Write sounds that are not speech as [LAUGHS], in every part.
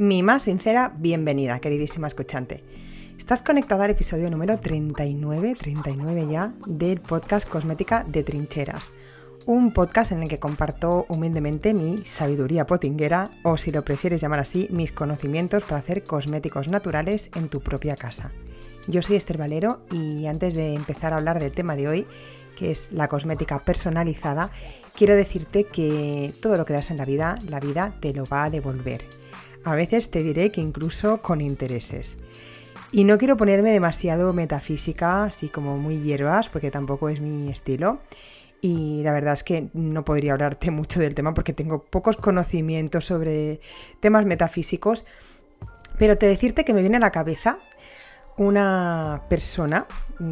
Mi más sincera bienvenida, queridísima escuchante. Estás conectada al episodio número 39, 39 ya, del podcast Cosmética de Trincheras. Un podcast en el que comparto humildemente mi sabiduría potinguera, o si lo prefieres llamar así, mis conocimientos para hacer cosméticos naturales en tu propia casa. Yo soy Esther Valero y antes de empezar a hablar del tema de hoy, que es la cosmética personalizada, quiero decirte que todo lo que das en la vida, la vida te lo va a devolver a veces te diré que incluso con intereses. Y no quiero ponerme demasiado metafísica, así como muy hierbas, porque tampoco es mi estilo. Y la verdad es que no podría hablarte mucho del tema porque tengo pocos conocimientos sobre temas metafísicos. Pero te decirte que me viene a la cabeza una persona,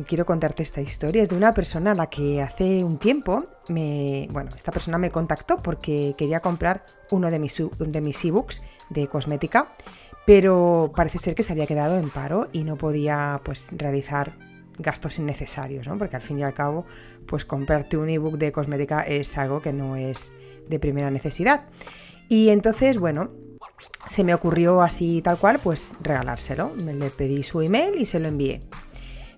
quiero contarte esta historia, es de una persona a la que hace un tiempo me, bueno, esta persona me contactó porque quería comprar uno de mis, de mis ebooks de cosmética, pero parece ser que se había quedado en paro y no podía pues realizar gastos innecesarios, ¿no? Porque al fin y al cabo, pues comprarte un ebook de cosmética es algo que no es de primera necesidad. Y entonces, bueno, se me ocurrió así tal cual, pues regalárselo. Le pedí su email y se lo envié.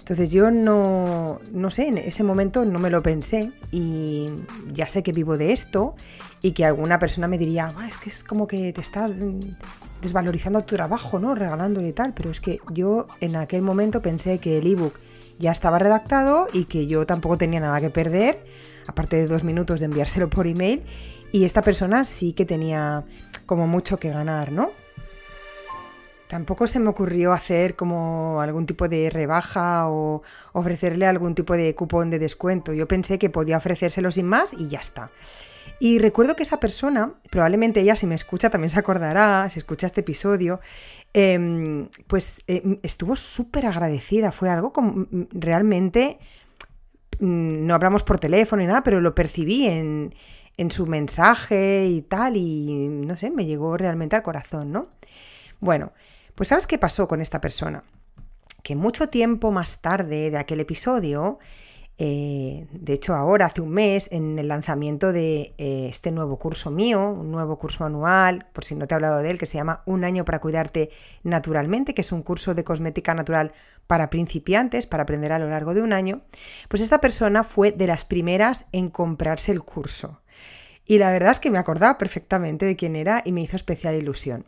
Entonces yo no, no sé, en ese momento no me lo pensé y ya sé que vivo de esto y que alguna persona me diría, es que es como que te estás desvalorizando tu trabajo, ¿no? Regalándole y tal, pero es que yo en aquel momento pensé que el ebook ya estaba redactado y que yo tampoco tenía nada que perder, aparte de dos minutos de enviárselo por email, y esta persona sí que tenía como mucho que ganar, ¿no? Tampoco se me ocurrió hacer como algún tipo de rebaja o ofrecerle algún tipo de cupón de descuento. Yo pensé que podía ofrecérselo sin más y ya está. Y recuerdo que esa persona, probablemente ella si me escucha también se acordará, si escucha este episodio, em, pues em, estuvo súper agradecida. Fue algo como mm, realmente, mm, no hablamos por teléfono ni nada, pero lo percibí en, en su mensaje y tal, y no sé, me llegó realmente al corazón, ¿no? Bueno, pues ¿sabes qué pasó con esta persona? Que mucho tiempo más tarde de aquel episodio, eh, de hecho ahora, hace un mes, en el lanzamiento de eh, este nuevo curso mío, un nuevo curso anual, por si no te he hablado de él, que se llama Un año para cuidarte naturalmente, que es un curso de cosmética natural para principiantes, para aprender a lo largo de un año, pues esta persona fue de las primeras en comprarse el curso. Y la verdad es que me acordaba perfectamente de quién era y me hizo especial ilusión.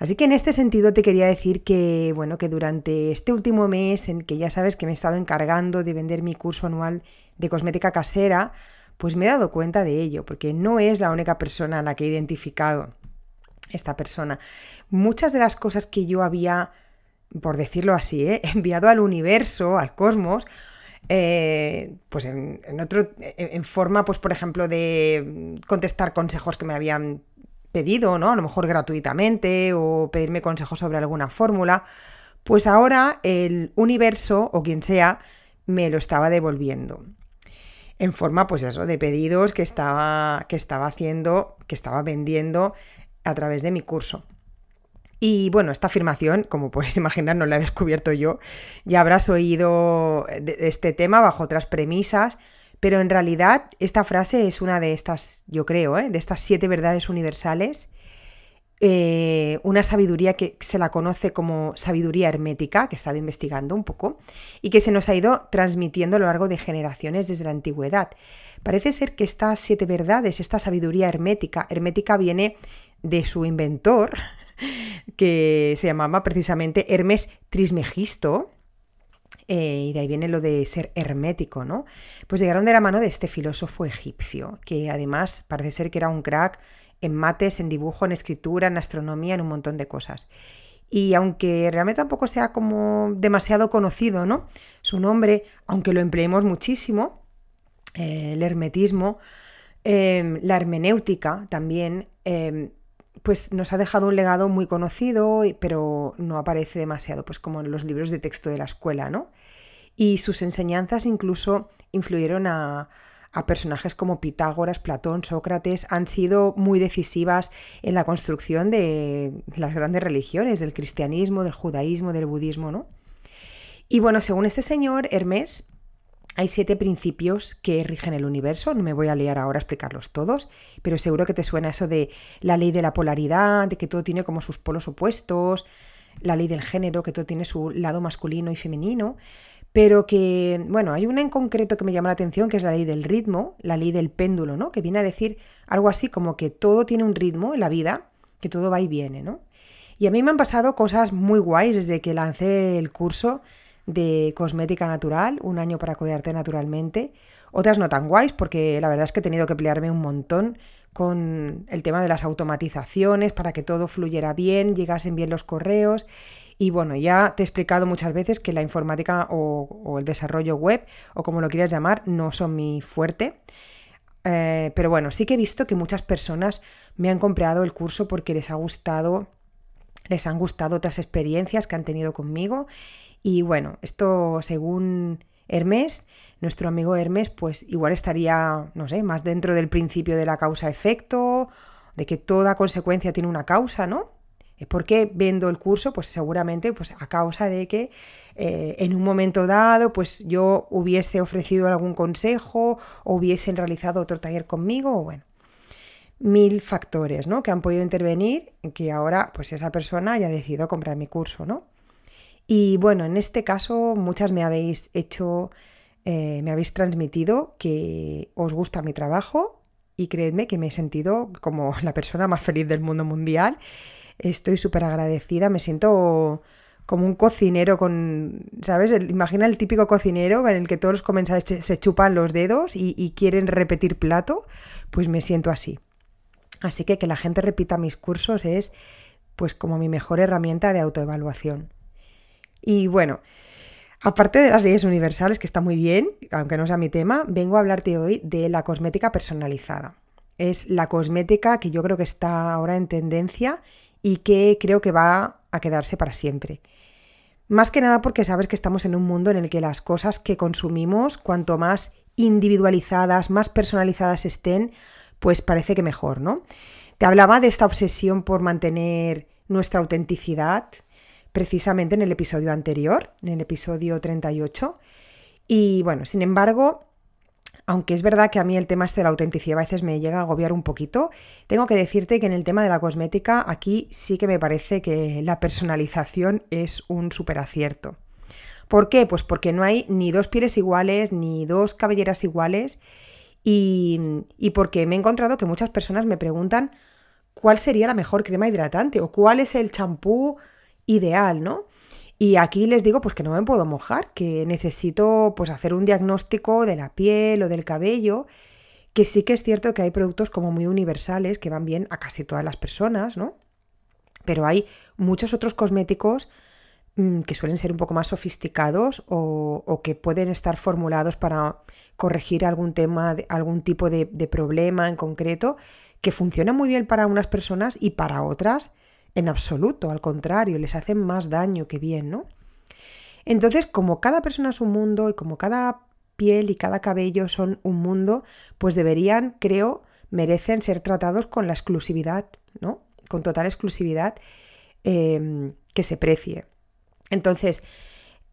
Así que en este sentido te quería decir que, bueno, que durante este último mes en que ya sabes que me he estado encargando de vender mi curso anual de cosmética casera, pues me he dado cuenta de ello, porque no es la única persona a la que he identificado esta persona. Muchas de las cosas que yo había, por decirlo así, ¿eh? [LAUGHS] enviado al universo, al cosmos, eh, pues en, otro, en, forma, pues por ejemplo, de contestar consejos que me habían pedido, ¿no? A lo mejor gratuitamente o pedirme consejos sobre alguna fórmula, pues ahora el universo o quien sea me lo estaba devolviendo. En forma, pues eso, de pedidos que estaba, que estaba haciendo, que estaba vendiendo a través de mi curso. Y bueno, esta afirmación, como puedes [LAUGHS] imaginar, no la he descubierto yo. Ya habrás oído este tema bajo otras premisas, pero en realidad esta frase es una de estas, yo creo, ¿eh? de estas siete verdades universales. Eh, una sabiduría que se la conoce como sabiduría hermética, que he estado investigando un poco, y que se nos ha ido transmitiendo a lo largo de generaciones desde la antigüedad. Parece ser que estas siete verdades, esta sabiduría hermética, hermética viene de su inventor, [LAUGHS] que se llamaba precisamente Hermes Trismegisto, eh, y de ahí viene lo de ser hermético, ¿no? Pues llegaron de la mano de este filósofo egipcio, que además parece ser que era un crack en mates, en dibujo, en escritura, en astronomía, en un montón de cosas. Y aunque realmente tampoco sea como demasiado conocido, ¿no? Su nombre, aunque lo empleemos muchísimo, eh, el hermetismo, eh, la hermenéutica también, pues nos ha dejado un legado muy conocido, pero no aparece demasiado, pues como en los libros de texto de la escuela, ¿no? Y sus enseñanzas incluso influyeron a, personajes como Pitágoras, Platón, Sócrates, han sido muy decisivas en la construcción de las grandes religiones, del cristianismo, del judaísmo, del budismo, ¿no? Y bueno, según este señor, Hermes, hay siete principios que rigen el universo, no me voy a liar ahora a explicarlos todos, pero seguro que te suena eso de la ley de la polaridad, de que todo tiene como sus polos opuestos, la ley del género, que todo tiene su lado masculino y femenino, pero que, bueno, hay una en concreto que me llama la atención, que es la ley del ritmo, la ley del péndulo, ¿no? Que viene a decir algo así como que todo tiene un ritmo en la vida, que todo va y viene, ¿no? Y a mí me han pasado cosas muy guays desde que lancé el curso de cosmética natural, un año para cuidarte naturalmente. Otras no tan guays porque la verdad es que he tenido que pelearme un montón con el tema de las automatizaciones para que todo fluyera bien, llegasen bien los correos. Y bueno, ya te he explicado muchas veces que la informática o, el desarrollo web, o como lo quieras llamar, no son mi fuerte. Eh, pero bueno, sí que he visto que muchas personas me han comprado el curso porque les ha gustado, les han gustado otras experiencias que han tenido conmigo y bueno, esto según Hermes, nuestro amigo Hermes, pues igual estaría, no sé, más dentro del principio de la causa-efecto, de que toda consecuencia tiene una causa, ¿no? ¿Por qué vendo el curso? Pues seguramente pues a causa de que eh, en un momento dado pues yo hubiese ofrecido algún consejo o hubiesen realizado otro taller conmigo o bueno, mil factores ¿no? que han podido intervenir en que ahora pues esa persona haya decidido comprar mi curso, ¿no? Y bueno, en este caso muchas me habéis hecho, eh, me habéis transmitido que os gusta mi trabajo y creedme que me he sentido como la persona más feliz del mundo mundial. Estoy súper agradecida, me siento como un cocinero con, ¿sabes? imagina el típico cocinero en el que todos los comensales se chupan los dedos y, y quieren repetir plato, pues me siento así. Así que que la gente repita mis cursos es pues como mi mejor herramienta de autoevaluación. Y bueno, aparte de las leyes universales, que está muy bien, aunque no sea mi tema, vengo a hablarte hoy de la cosmética personalizada. Es la cosmética que yo creo que está ahora en tendencia y que creo que va a quedarse para siempre. Más que nada porque sabes que estamos en un mundo en el que las cosas que consumimos, cuanto más individualizadas, más personalizadas estén, pues parece que mejor, ¿no? Te hablaba de esta obsesión por mantener nuestra autenticidad, precisamente en el episodio anterior, en el episodio 38. Y bueno, sin embargo, aunque es verdad que a mí el tema este de la autenticidad a veces me llega a agobiar un poquito, tengo que decirte que en el tema de la cosmética aquí sí que me parece que la personalización es un súper acierto. ¿Por qué? Pues porque no hay ni dos pieles iguales, ni dos cabelleras iguales y, y porque me he encontrado que muchas personas me preguntan cuál sería la mejor crema hidratante o cuál es el champú ideal, ¿no? Y aquí les digo pues que no me puedo mojar, que necesito pues hacer un diagnóstico de la piel o del cabello, que sí que es cierto que hay productos como muy universales que van bien a casi todas las personas, ¿no? Pero hay muchos otros cosméticos mm, que suelen ser un poco más sofisticados o, que pueden estar formulados para corregir algún tema, algún tipo de, problema en concreto, que funcionan muy bien para unas personas y para otras en absoluto, al contrario, les hacen más daño que bien, ¿no? Entonces, como cada persona es un mundo y como cada piel y cada cabello son un mundo, pues deberían, creo, merecen ser tratados con la exclusividad, ¿no? Con total exclusividad em, que se precie. Entonces,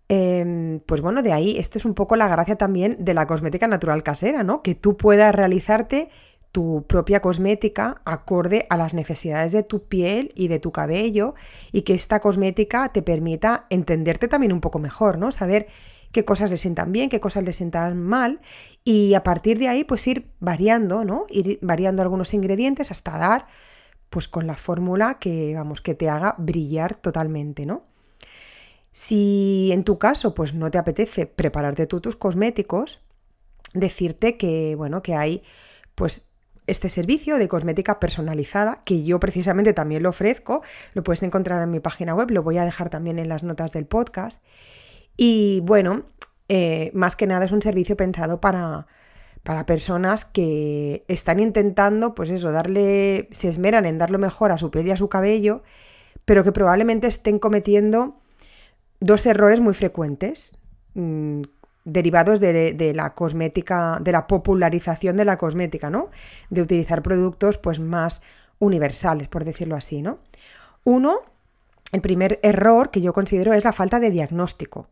em, pues bueno, de ahí, esto es un poco la gracia también de la cosmética natural casera, ¿no? Que tú puedas realizarte tu propia cosmética acorde a las necesidades de tu piel y de tu cabello y que esta cosmética te permita entenderte también un poco mejor, ¿no? Saber qué cosas le sientan bien, qué cosas le sientan mal y a partir de ahí pues ir variando, ¿no? Ir variando algunos ingredientes hasta dar pues con la fórmula que vamos que te haga brillar totalmente, ¿no? Si en tu caso pues no te apetece prepararte tú tus cosméticos, decirte que bueno, que hay pues este servicio de cosmética personalizada, que yo precisamente también lo ofrezco, lo puedes encontrar en mi página web, lo voy a dejar también en las notas del podcast. Y bueno, eh, más que nada es un servicio pensado para, para personas que están intentando, pues eso, darle, se esmeran en dar lo mejor a su piel y a su cabello, pero que probablemente estén cometiendo dos errores muy frecuentes, mm, derivados de, la cosmética, de la popularización de la cosmética, ¿no? De utilizar productos pues más universales, por decirlo así, ¿no? Uno, el primer error que yo considero es la falta de diagnóstico.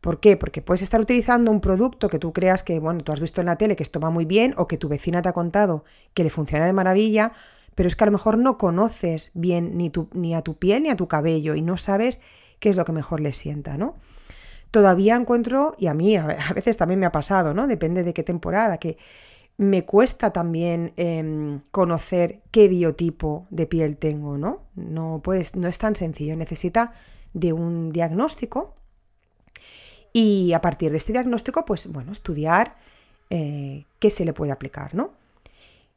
¿Por qué? Porque puedes estar utilizando un producto que tú creas que, bueno, tú has visto en la tele que esto va muy bien o que tu vecina te ha contado que le funciona de maravilla, pero es que a lo mejor no conoces bien ni, ni a tu piel ni a tu cabello y no sabes qué es lo que mejor le sienta, ¿no? Todavía encuentro, y a mí a veces también me ha pasado, ¿no? Depende de qué temporada, que me cuesta también em, conocer qué biotipo de piel tengo, ¿no? No, pues, no es tan sencillo, necesita de un diagnóstico y a partir de este diagnóstico, pues bueno, estudiar eh, qué se le puede aplicar, ¿no?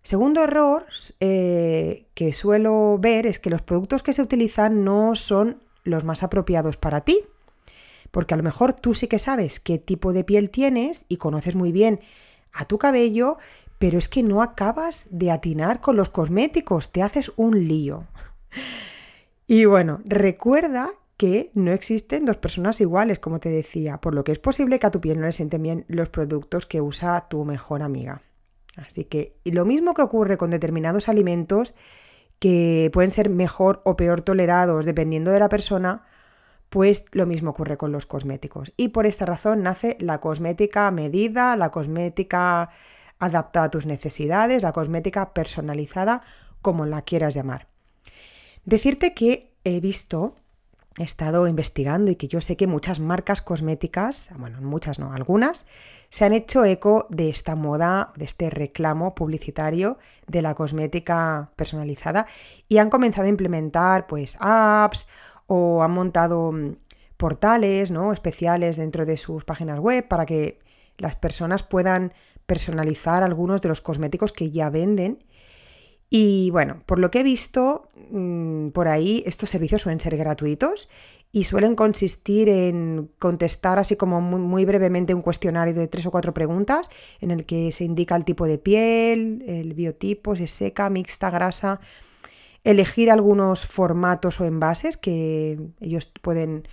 Segundo error eh, que suelo ver es que los productos que se utilizan no son los más apropiados para ti, porque a lo mejor tú sí que sabes qué tipo de piel tienes y conoces muy bien a tu cabello, pero es que no acabas de atinar con los cosméticos, te haces un lío. Y bueno, recuerda que no existen dos personas iguales, como te decía, por lo que es posible que a tu piel no le sienten bien los productos que usa tu mejor amiga. Así que y lo mismo que ocurre con determinados alimentos que pueden ser mejor o peor tolerados dependiendo de la persona, pues lo mismo ocurre con los cosméticos. Y por esta razón nace la cosmética medida, la cosmética adaptada a tus necesidades, la cosmética personalizada, como la quieras llamar. Decirte que he visto, he estado investigando y que yo sé que muchas marcas cosméticas, bueno, muchas no, algunas, se han hecho eco de esta moda, de este reclamo publicitario de la cosmética personalizada y han comenzado a implementar pues apps o han montado mm, portales ¿no? especiales dentro de sus páginas web para que las personas puedan personalizar algunos de los cosméticos que ya venden. Y bueno, por lo que he visto, mm, por ahí estos servicios suelen ser gratuitos y suelen consistir en contestar así como muy, brevemente un cuestionario de tres o cuatro preguntas en el que se indica el tipo de piel, el biotipo, si es seca, mixta, grasa, elegir algunos formatos o envases que ellos pueden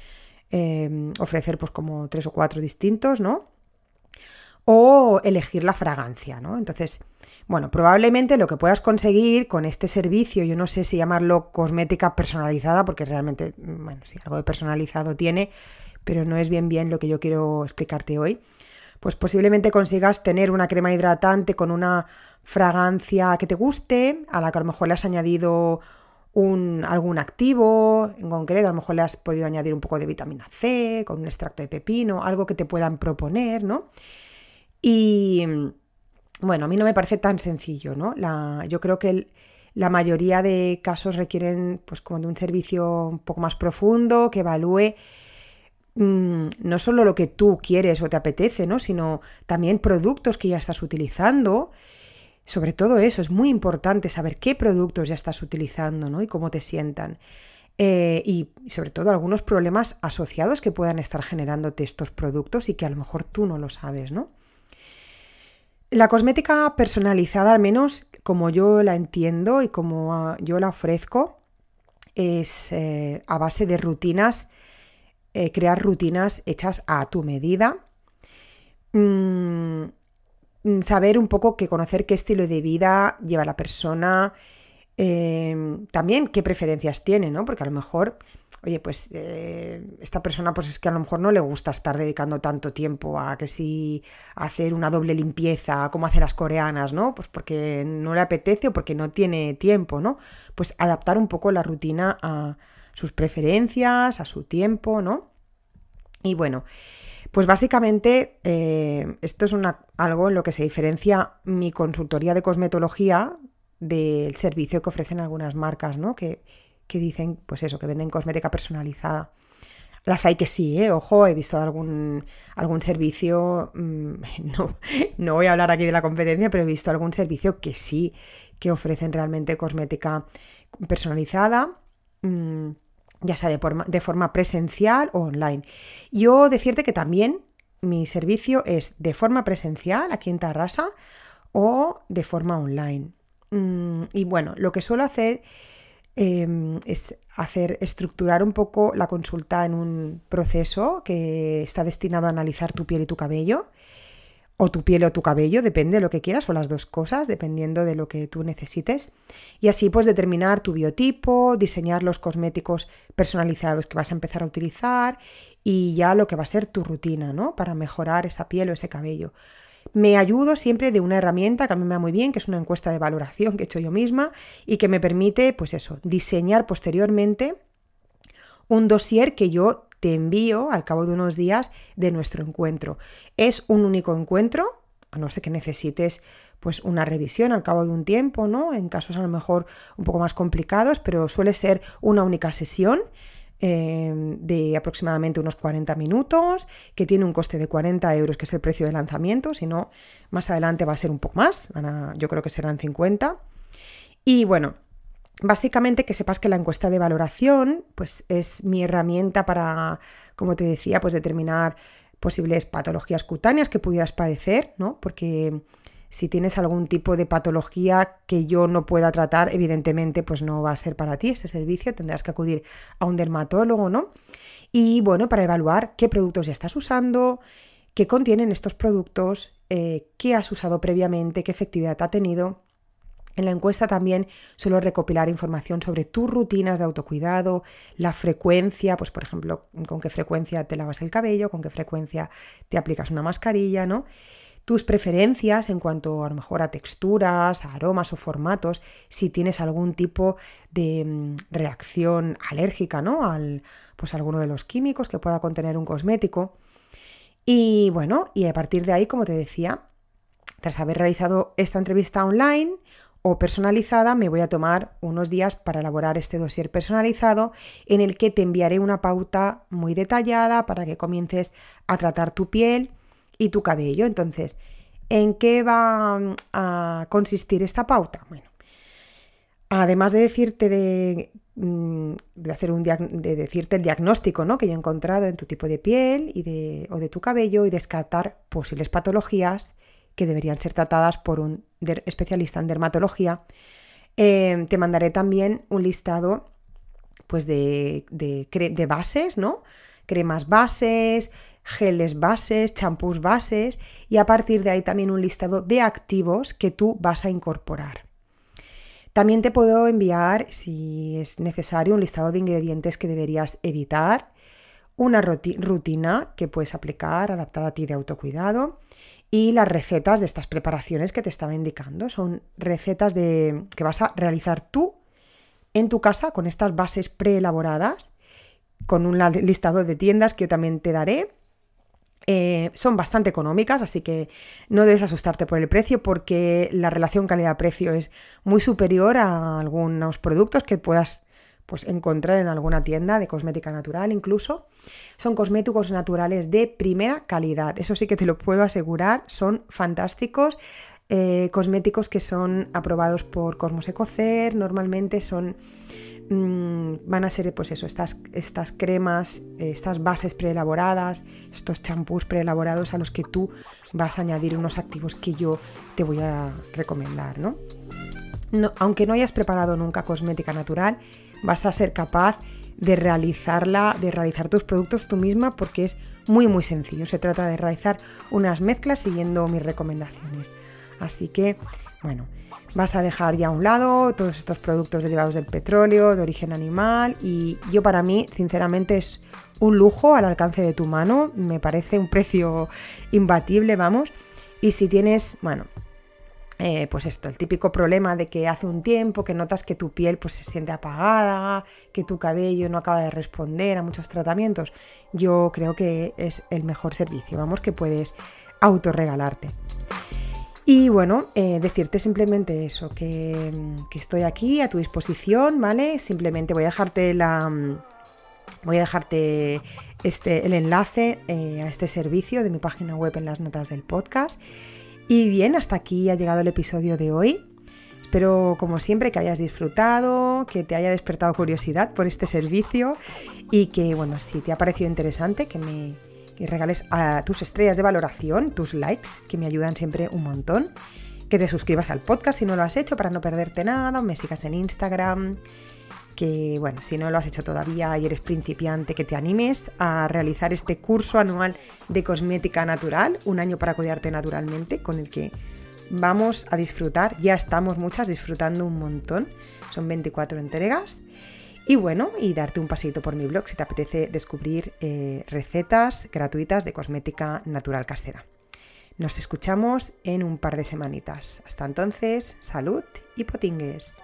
em, ofrecer pues como tres o cuatro distintos, ¿no? O elegir la fragancia, ¿no? Entonces, bueno, probablemente lo que puedas conseguir con este servicio, yo no sé si llamarlo cosmética personalizada, porque realmente, bueno, sí, algo de personalizado tiene, pero no es bien bien lo que yo quiero explicarte hoy, pues posiblemente consigas tener una crema hidratante con una fragancia que te guste, a la que a lo mejor le has añadido un, algún activo en concreto, a lo mejor le has podido añadir un poco de vitamina C, con un extracto de pepino, algo que te puedan proponer, ¿no? Y bueno, a mí no me parece tan sencillo, ¿no? La, yo creo que la mayoría de casos requieren pues como de un servicio un poco más profundo, que evalúe mm, no solo lo que tú quieres o te apetece, ¿no? sino también productos que ya estás utilizando sobre todo eso, es muy importante saber qué productos ya estás utilizando ¿no? y cómo te sientan. Eh, y sobre todo algunos problemas asociados que puedan estar generándote estos productos y que a lo mejor tú no lo sabes, ¿no? La cosmética personalizada, al menos como yo la entiendo y como ah, yo la ofrezco, es eh, a base de rutinas, eh, crear rutinas hechas a tu medida. Mm, Mm, saber un poco que conocer qué estilo de vida lleva la persona, em, también qué preferencias tiene, ¿no? Porque a lo mejor, oye, pues eh, esta persona pues es que a lo mejor no le gusta estar dedicando tanto tiempo a que si hacer una doble limpieza como hacen las coreanas, ¿no? Pues porque no le apetece o porque no tiene tiempo, ¿no? Pues adaptar un poco la rutina a sus preferencias, a su tiempo, ¿no? Y bueno, pues básicamente eh, esto es algo en lo que se diferencia mi consultoría de cosmetología del servicio que ofrecen algunas marcas, ¿no? Que, dicen, pues eso, que venden cosmética personalizada. Las hay que sí, ¿eh? ojo, he visto algún, algún servicio, mm, [LAUGHS] no, no voy a hablar aquí de la competencia, pero he visto algún servicio que sí, que ofrecen realmente cosmética personalizada. Mm, ya sea de forma, presencial o online. Yo decirte que también mi servicio es de forma presencial aquí en Tarrasa o de forma online. Mm, y bueno, lo que suelo hacer em, es hacer estructurar un poco la consulta en un proceso que está destinado a analizar tu piel y tu cabello. O tu piel o tu cabello, depende de lo que quieras, o las dos cosas, dependiendo de lo que tú necesites. Y así pues determinar tu biotipo, diseñar los cosméticos personalizados que vas a empezar a utilizar y ya lo que va a ser tu rutina, ¿no? Para mejorar esa piel o ese cabello. Me ayudo siempre de una herramienta que a mí me va muy bien, que es una encuesta de valoración que he hecho yo misma y que me permite, pues eso, diseñar posteriormente un dossier que yo te envío al cabo de unos días de nuestro encuentro. Es un único encuentro, a no ser que necesites pues una revisión al cabo de un tiempo, ¿no? En casos a lo mejor un poco más complicados, pero suele ser una única sesión. Eh, de aproximadamente unos 40 minutos, que tiene un coste de 40 euros, que es el precio de lanzamiento, si no, más adelante va a ser un poco más, yo creo que serán 50. Y bueno, Básicamente que sepas que la encuesta de valoración pues es mi herramienta para, como te decía, pues determinar posibles patologías cutáneas que pudieras padecer, ¿no? Porque si tienes algún tipo de patología que yo no pueda tratar, evidentemente pues no va a ser para ti este servicio, tendrás que acudir a un dermatólogo, ¿no? Y bueno, para evaluar qué productos ya estás usando, qué contienen estos productos, eh, qué has usado previamente, qué efectividad ha tenido en la encuesta también suelo recopilar información sobre tus rutinas de autocuidado, la frecuencia, pues por ejemplo, con qué frecuencia te lavas el cabello, con qué frecuencia te aplicas una mascarilla, ¿no? Tus preferencias en cuanto a lo mejor a texturas, a aromas o formatos, si tienes algún tipo de mm, reacción alérgica, ¿no? Al, pues alguno de los químicos que pueda contener un cosmético. Y bueno, y a partir de ahí, como te decía, tras haber realizado esta entrevista online, personalizada, me voy a tomar unos días para elaborar este dossier personalizado en el que te enviaré una pauta muy detallada para que comiences a tratar tu piel y tu cabello. Entonces, ¿en qué va mm, a consistir esta pauta? Bueno, además de decirte de, mm, hacer un de decirte el diagnóstico ¿no? que yo he encontrado en tu tipo de piel y de, o de tu cabello y descartar posibles patologías que deberían ser tratadas por un especialista en dermatología. Eh, te mandaré también un listado pues de, de, bases, ¿no? Cremas bases, geles bases, champús bases y a partir de ahí también un listado de activos que tú vas a incorporar. También te puedo enviar, si es necesario, un listado de ingredientes que deberías evitar, una rutina que puedes aplicar adaptada a ti de autocuidado y las recetas de estas preparaciones que te estaba indicando. Son recetas de, que vas a realizar tú en tu casa con estas bases preelaboradas, con un listado de tiendas que yo también te daré. Eh, son bastante económicas, así que no debes asustarte por el precio porque la relación calidad-precio es muy superior a algunos productos que puedas pues encontrar en alguna tienda de cosmética natural incluso. Son cosméticos naturales de primera calidad, eso sí que te lo puedo asegurar, son fantásticos. Eh, cosméticos que son aprobados por Cosmos Ecocer, normalmente son mm, van a ser pues eso, estas, estas cremas, estas bases preelaboradas, estos champús preelaborados a los que tú vas a añadir unos activos que yo te voy a recomendar, ¿no? aunque no hayas preparado nunca cosmética natural, vas a ser capaz de realizarla, de realizar tus productos tú misma porque es muy muy sencillo. Se trata de realizar unas mezclas siguiendo mis recomendaciones. Así que, bueno, vas a dejar ya a un lado todos estos productos derivados del petróleo, de origen animal y yo para mí, sinceramente, es un lujo al alcance de tu mano. Me parece un precio imbatible, vamos. Y si tienes, bueno, eh, pues esto, el típico problema de que hace un tiempo que notas que tu piel pues, se siente apagada, que tu cabello no acaba de responder a muchos tratamientos, yo creo que es el mejor servicio, vamos, que puedes autorregalarte. Y bueno, eh, decirte simplemente eso, que, estoy aquí a tu disposición, ¿vale? Simplemente voy a dejarte la... Voy a dejarte este, el enlace eh, a este servicio de mi página web en las notas del podcast. Y bien, hasta aquí ha llegado el episodio de hoy. Espero, como siempre, que hayas disfrutado, que te haya despertado curiosidad por este servicio y que, bueno, si te ha parecido interesante, que me regales a tus estrellas de valoración, tus likes, que me ayudan siempre un montón. Que te suscribas al podcast si no lo has hecho para no perderte nada, me sigas en Instagram que, bueno, si no lo has hecho todavía y eres principiante, que te animes a realizar este curso anual de cosmética natural, un año para cuidarte naturalmente, con el que vamos a disfrutar, ya estamos muchas disfrutando un montón, son 24 entregas. Y bueno, y darte un pasito por mi blog si te apetece descubrir eh, recetas gratuitas de cosmética natural casera. Nos escuchamos en un par de semanitas. Hasta entonces, salud y potingues.